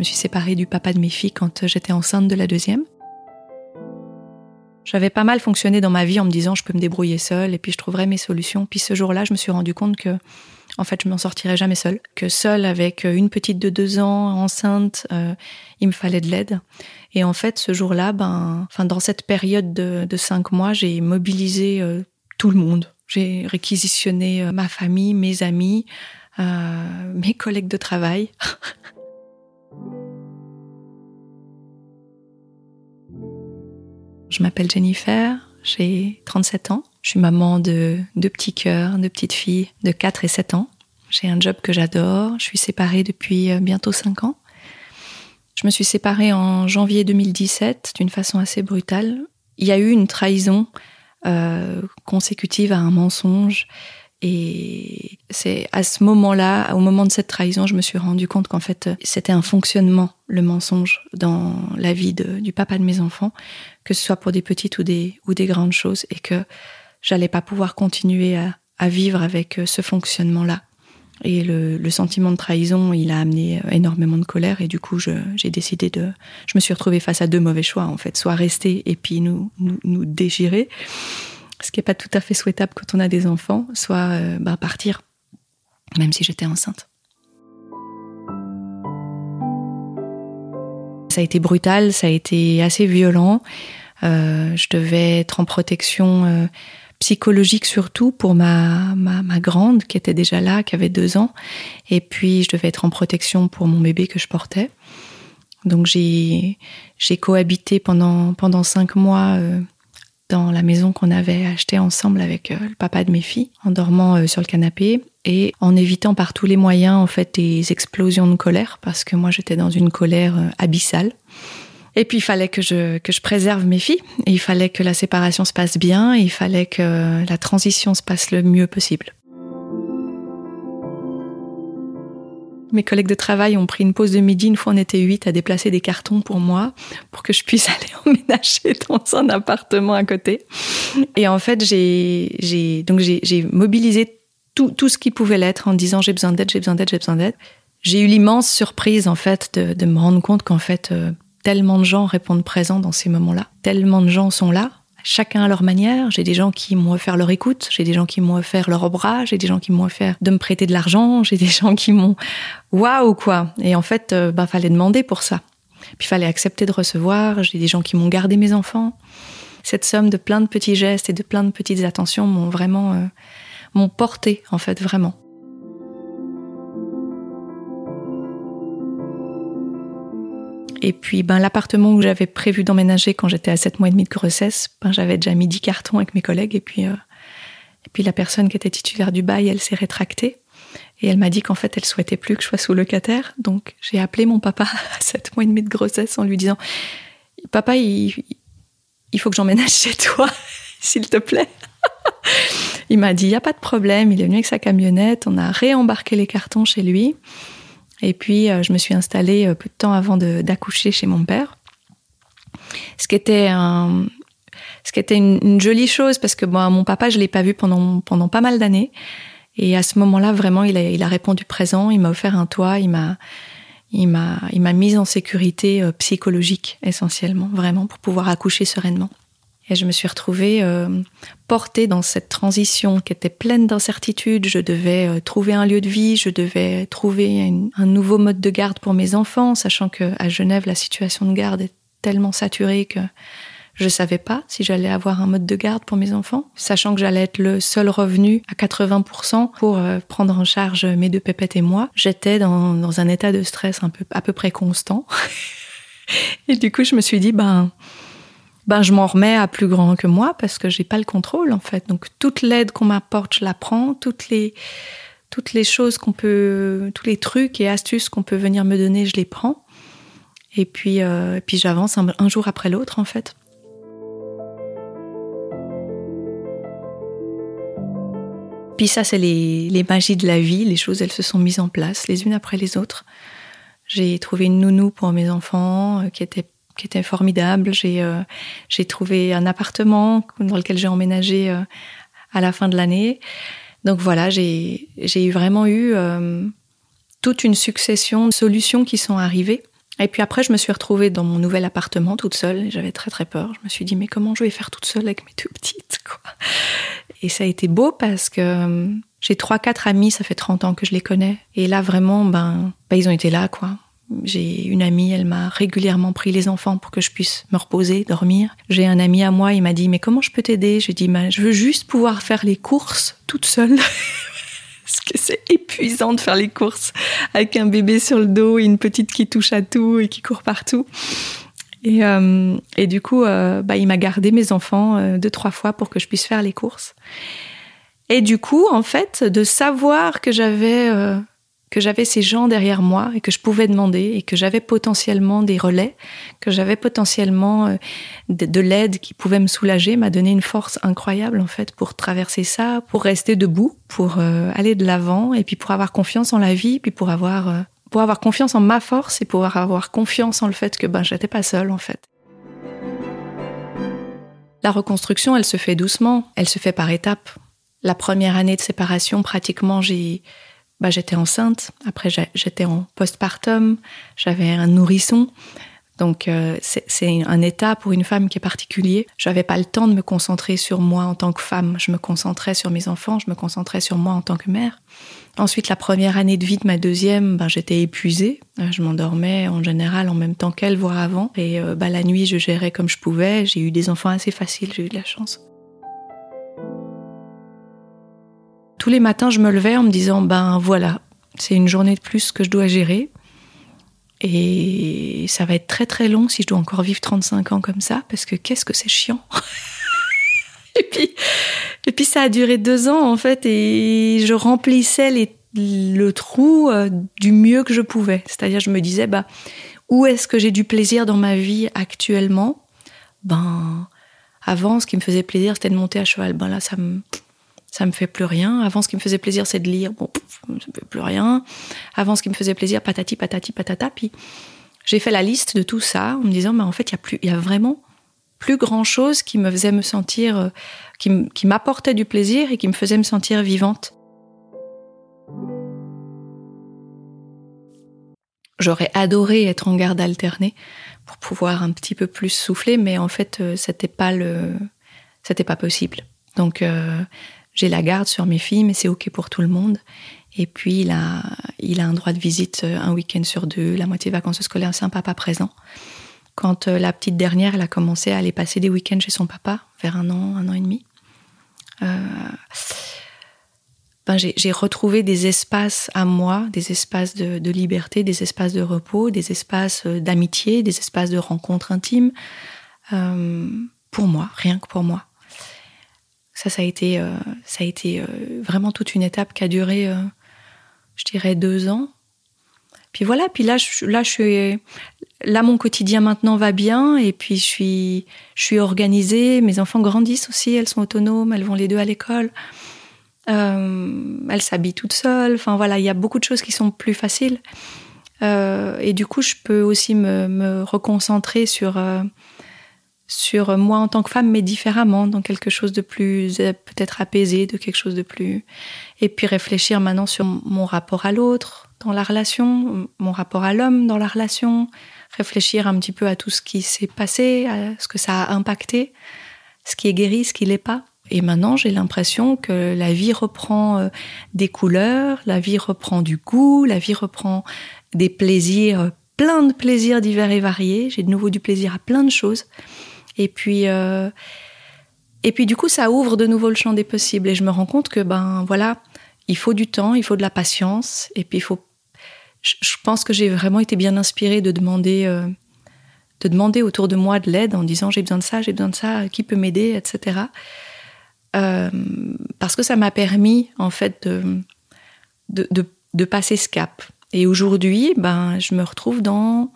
me suis séparée du papa de mes filles quand j'étais enceinte de la deuxième. J'avais pas mal fonctionné dans ma vie en me disant je peux me débrouiller seule et puis je trouverai mes solutions. Puis ce jour-là, je me suis rendu compte que en fait, je m'en sortirais jamais seule. Que seule avec une petite de deux ans, enceinte, euh, il me fallait de l'aide. Et en fait, ce jour-là, ben, enfin, dans cette période de, cinq mois, j'ai mobilisé euh, tout le monde. J'ai réquisitionné euh, ma famille, mes amis, mes collègues de travail. Je m'appelle Jennifer, j'ai 37 ans. Je suis maman de deux petits cœurs, de petites filles de 4 et 7 ans. J'ai un job que j'adore. Je suis séparée depuis euh, bientôt 5 ans. Je me suis séparée en janvier 2017 d'une façon assez brutale. Il y a eu une trahison euh, consécutive à un mensonge et c'est à ce moment-là, au moment de cette trahison, je me suis rendu compte qu'en fait, c'était un fonctionnement, le mensonge, dans la vie du papa de mes enfants, que ce soit pour des petites ou des, ou des grandes choses, et que j'allais pas pouvoir continuer à, vivre avec euh, ce fonctionnement-là. Et le, sentiment de trahison, il a amené euh, énormément de colère, et du coup, j'ai décidé de. Je me suis retrouvée face à deux mauvais choix, en fait. Soit rester et puis nous, nous, nous déchirer, ce qui n'est pas tout à fait souhaitable quand on a des enfants, soit euh, bah, partir, même si j'étais enceinte. Ça a été brutal, ça a été assez violent. Euh, je devais être en protection euh, psychologique surtout pour ma, ma, grande qui était déjà là, qui avait deux ans. Et puis je devais être en protection pour mon bébé que je portais. Donc j'ai cohabité pendant, pendant cinq mois dans la maison qu'on avait achetée ensemble avec euh, le papa de mes filles, en dormant euh, sur le canapé et en évitant par tous les moyens en fait des explosions de colère parce que moi j'étais dans une colère euh, abyssale. Et puis il fallait que je que je préserve mes filles, et il fallait que la séparation se passe bien, et il fallait que la transition se passe le mieux possible. Mes collègues de travail ont pris une pause de midi, une fois on était huit, à déplacer des cartons pour moi, pour que je puisse aller emménager dans un appartement à côté. Et en fait, j'ai, donc j'ai, mobilisé tout, tout ce qui pouvait l'être en disant j'ai besoin d'aide, j'ai besoin d'aide, j'ai besoin d'aide. J'ai eu l'immense surprise, en fait, de, me rendre compte qu'en fait, euh, tellement de gens répondent présents dans ces moments-là. Tellement de gens sont là chacun à leur manière. J'ai des gens qui m'ont offert leur écoute, j'ai des gens qui m'ont offert leur bras, j'ai des gens qui m'ont offert de me prêter de l'argent, j'ai des gens qui m'ont waouh quoi. Et en fait, euh, bah fallait demander pour ça. Puis fallait accepter de recevoir. J'ai des gens qui m'ont gardé mes enfants. Cette somme de plein de petits gestes et de plein de petites attentions m'ont vraiment euh, m'ont porté en fait vraiment. Et puis, ben, l'appartement où j'avais prévu d'emménager quand j'étais à 7 mois et demi de grossesse, ben, j'avais déjà mis 10 cartons avec mes collègues. Et puis, euh, et puis, la personne qui était titulaire du bail, elle s'est rétractée. Et elle m'a dit qu'en fait, elle souhaitait plus que je sois sous locataire. Donc, j'ai appelé mon papa à 7 mois et demi de grossesse en lui disant, papa, il, il faut que j'emménage chez toi, s'il te plaît. il m'a dit, il n'y a pas de problème. Il est venu avec sa camionnette. On a réembarqué les cartons chez lui. Et puis, euh, je me suis installée euh, peu de temps avant d'accoucher chez mon père. Ce qui était ce qui était une, jolie chose parce que bon, mon papa, je l'ai pas vu pendant pendant pas mal d'années. Et à ce moment-là, vraiment, il a, il a répondu présent. Il m'a offert un toit. Il m'a il m'a il m'a mise en sécurité euh, psychologique essentiellement, vraiment pour pouvoir accoucher sereinement. Et je me suis retrouvée euh, portée dans cette transition qui était pleine d'incertitudes. Je devais euh, trouver un lieu de vie, je devais trouver un nouveau mode de garde pour mes enfants, sachant que à Genève la situation de garde est tellement saturée que je savais pas si j'allais avoir un mode de garde pour mes enfants, sachant que j'allais être le seul revenu à 80% pour euh, prendre en charge mes deux pépettes et moi. J'étais dans, dans un état de stress un peu à peu près constant. et du coup, je me suis dit ben ben je m'en remets à plus grand que moi parce que j'ai pas le contrôle en fait. Donc toute l'aide qu'on m'apporte, je la prends, toutes les toutes les choses qu'on peut, tous les trucs et astuces qu'on peut venir me donner, je les prends. Et puis euh, puis j'avance un, jour après l'autre en fait. Puis ça, c'est les, les magies de la vie. Les choses, elles se sont mises en place les unes après les autres. J'ai trouvé une nounou pour mes enfants euh, qui était qui était formidable. J'ai euh, j'ai trouvé un appartement dans lequel j'ai emménagé euh, à la fin de l'année. Donc voilà, j'ai j'ai vraiment eu euh, toute une succession de solutions qui sont arrivées Et puis après, je me suis retrouvée dans mon nouvel appartement toute seule. J'avais très très peur. Je me suis dit, mais comment je vais faire toute seule avec mes deux petites quoi? Et ça a été beau parce que j'ai trois, quatre amis, ça fait 30 ans que je les connais. Et là, vraiment, ben, ben ils ont été là, quoi. J'ai une amie, elle m'a régulièrement pris les enfants pour que je puisse me reposer, dormir. J'ai un ami à moi, il m'a dit mais comment je peux t'aider? J'ai dit ben, je veux juste pouvoir faire les courses toute seule. Parce que c'est épuisant de faire les courses avec un bébé sur le dos et une petite qui touche à tout et qui court partout. Et, euh, du coup, euh, bah, il m'a gardé mes enfants euh, deux, trois fois pour que je puisse faire les courses. Et du coup, en fait, de savoir que j'avais que j'avais ces gens derrière moi et que je pouvais demander et que j'avais potentiellement des relais, que j'avais potentiellement euh, de, l'aide qui pouvait me soulager, m'a donné une force incroyable en fait pour traverser ça, pour rester debout, pour euh, aller de l'avant et puis pour avoir confiance en la vie, puis pour avoir euh, pour avoir confiance en ma force et pouvoir avoir confiance en le fait que ben j'étais pas seule en fait. La reconstruction, elle se fait doucement, elle se fait par étapes. La première année de séparation, pratiquement, j'ai bah, j'étais enceinte. Après, j'étais en postpartum. J'avais un nourrisson. Donc, euh, c'est un état pour une femme qui est particulier. J'avais pas le temps de me concentrer sur moi en tant que femme. Je me concentrais sur mes enfants. Je me concentrais sur moi en tant que mère. Ensuite, la première année de vie de ma deuxième, ben, j'étais épuisée. Euh, je m'endormais en général en même temps qu'elle, voire avant. Et euh, bah, la nuit, je gérais comme je pouvais. J'ai eu des enfants assez faciles. J'ai eu de la chance. Tous les matins, je me levais en me disant, ben voilà, c'est une journée de plus que je dois gérer. Et ça va être très très long si je dois encore vivre 35 ans comme ça, parce que qu'est-ce que c'est chiant. et, puis, ça a duré deux ans en fait, et je remplissais le trou euh, du mieux que je pouvais. C'est-à-dire, je me disais, bah, où est-ce que j'ai du plaisir dans ma vie actuellement? Ben, avant, ce qui me faisait plaisir, c'était de monter à cheval. Ben là, ça me ça me fait plus rien. Avant, ce qui me faisait plaisir, c'est de lire. Bon, ça me fait plus rien. Avant, ce qui me faisait plaisir, patati, patati, patata. Puis, j'ai fait la liste de tout ça en me disant, mais en fait, il y a y a vraiment plus grand chose qui me faisait me sentir, euh, qui, qui m'apportait du plaisir et qui me faisait me sentir vivante. J'aurais adoré être en garde alternée pour pouvoir un petit peu plus souffler, mais en fait, euh, c'était pas le, c'était pas possible. Donc, euh, j'ai la garde sur mes filles, mais c'est OK pour tout le monde. Et puis, il a, il a un droit de visite euh, un week-end sur deux, la moitié vacances scolaires, c'est un papa présent. Quand euh, la petite dernière, elle a commencé à aller passer des week-ends chez son papa, vers un an, un an et demi, euh, ben j'ai retrouvé des espaces à moi, des espaces de, liberté, des espaces de repos, des espaces d'amitié, des espaces de rencontres intimes, euh, pour moi, rien que pour moi. Ça, ça a été, euh, ça a été euh, vraiment toute une étape qui a duré, euh, je dirais, deux ans. Puis voilà, puis là, là, je là, mon quotidien maintenant va bien, et puis je suis, je suis organisée. Mes enfants grandissent aussi, elles sont autonomes, elles vont les deux à l'école. elles s'habillent toutes seules. Enfin voilà, il y a beaucoup de choses qui sont plus faciles. et du coup, je peux aussi me, me reconcentrer sur sur moi en tant que femme, mais différemment, dans quelque chose de plus euh, peut-être apaisé, de quelque chose de plus... Et puis réfléchir maintenant sur mon rapport à l'autre dans la relation, mon rapport à l'homme dans la relation, réfléchir un petit peu à tout ce qui s'est passé, à ce que ça a impacté, ce qui est guéri, ce qui l'est pas. Et maintenant, j'ai l'impression que la vie reprend euh, des couleurs, la vie reprend du goût, la vie reprend des plaisirs, plein de plaisirs divers et variés. J'ai de nouveau du plaisir à plein de choses. Et puis, euh, et puis du coup, ça ouvre de nouveau le champ des possibles. Et je me rends compte que ben voilà, il faut du temps, il faut de la patience. Et puis il faut. Je pense que j'ai vraiment été bien inspirée de demander, euh, de demander autour de moi de l'aide en disant j'ai besoin de ça, j'ai besoin de ça, qui peut m'aider, etc. Euh, parce que ça m'a permis en fait de, de, de, de passer ce cap. Et aujourd'hui, ben, je me retrouve dans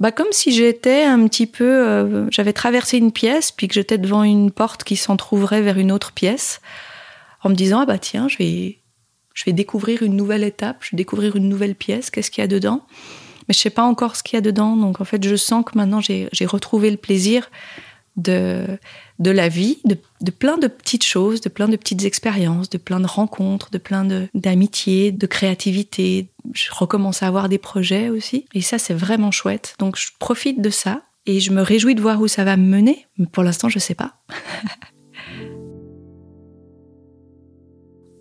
bah comme si j'étais un petit peu, euh, j'avais traversé une pièce, puis que j'étais devant une porte qui s'entr'ouvrait vers une autre pièce, en me disant ah bah tiens, je vais, je vais découvrir une nouvelle étape, je vais découvrir une nouvelle pièce, qu'est-ce qu'il y a dedans, mais je sais pas encore ce qu'il y a dedans, donc en fait je sens que maintenant j'ai retrouvé le plaisir de, de la vie, de, de, plein de petites choses, de plein de petites expériences, de plein de rencontres, de plein d'amitiés, de, de créativité. Je recommence à avoir des projets aussi. Et ça, c'est vraiment chouette. Donc, je profite de ça et je me réjouis de voir où ça va me mener. Mais pour l'instant, je sais pas.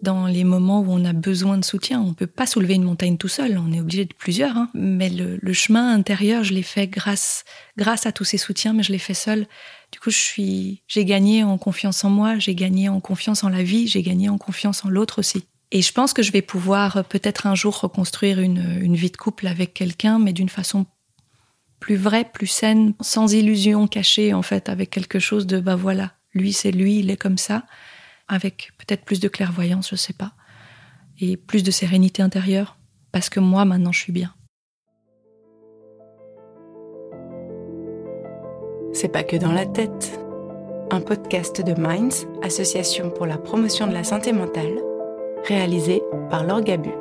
dans les moments où on a besoin de soutien. On ne peut pas soulever une montagne tout seul, on est obligé de plusieurs. Hein. Mais le, chemin intérieur, je l'ai fait grâce, grâce à tous ces soutiens, mais je l'ai fait seul. Du coup, je suis, j'ai gagné en confiance en moi, j'ai gagné en confiance en la vie, j'ai gagné en confiance en l'autre aussi. Et je pense que je vais pouvoir euh, peut-être un jour reconstruire une, une vie de couple avec quelqu'un, mais d'une façon plus vraie, plus saine, sans illusion cachée en fait, avec quelque chose de bah voilà, lui c'est lui, il est comme ça avec peut-être plus de clairvoyance, je sais pas, et plus de sérénité intérieure, parce que moi maintenant je suis bien. C'est pas que dans la tête. Un podcast de Minds, association pour la promotion de la santé mentale, réalisé par Laure Gabu.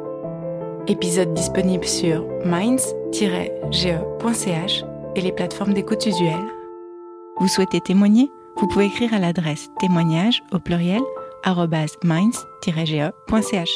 Épisode disponible sur minds-ge.ch et les plateformes d'écoute usuelles. Vous souhaitez témoigner? Vous pouvez écrire à l'adresse témoignage au pluriel minds-ge.ch.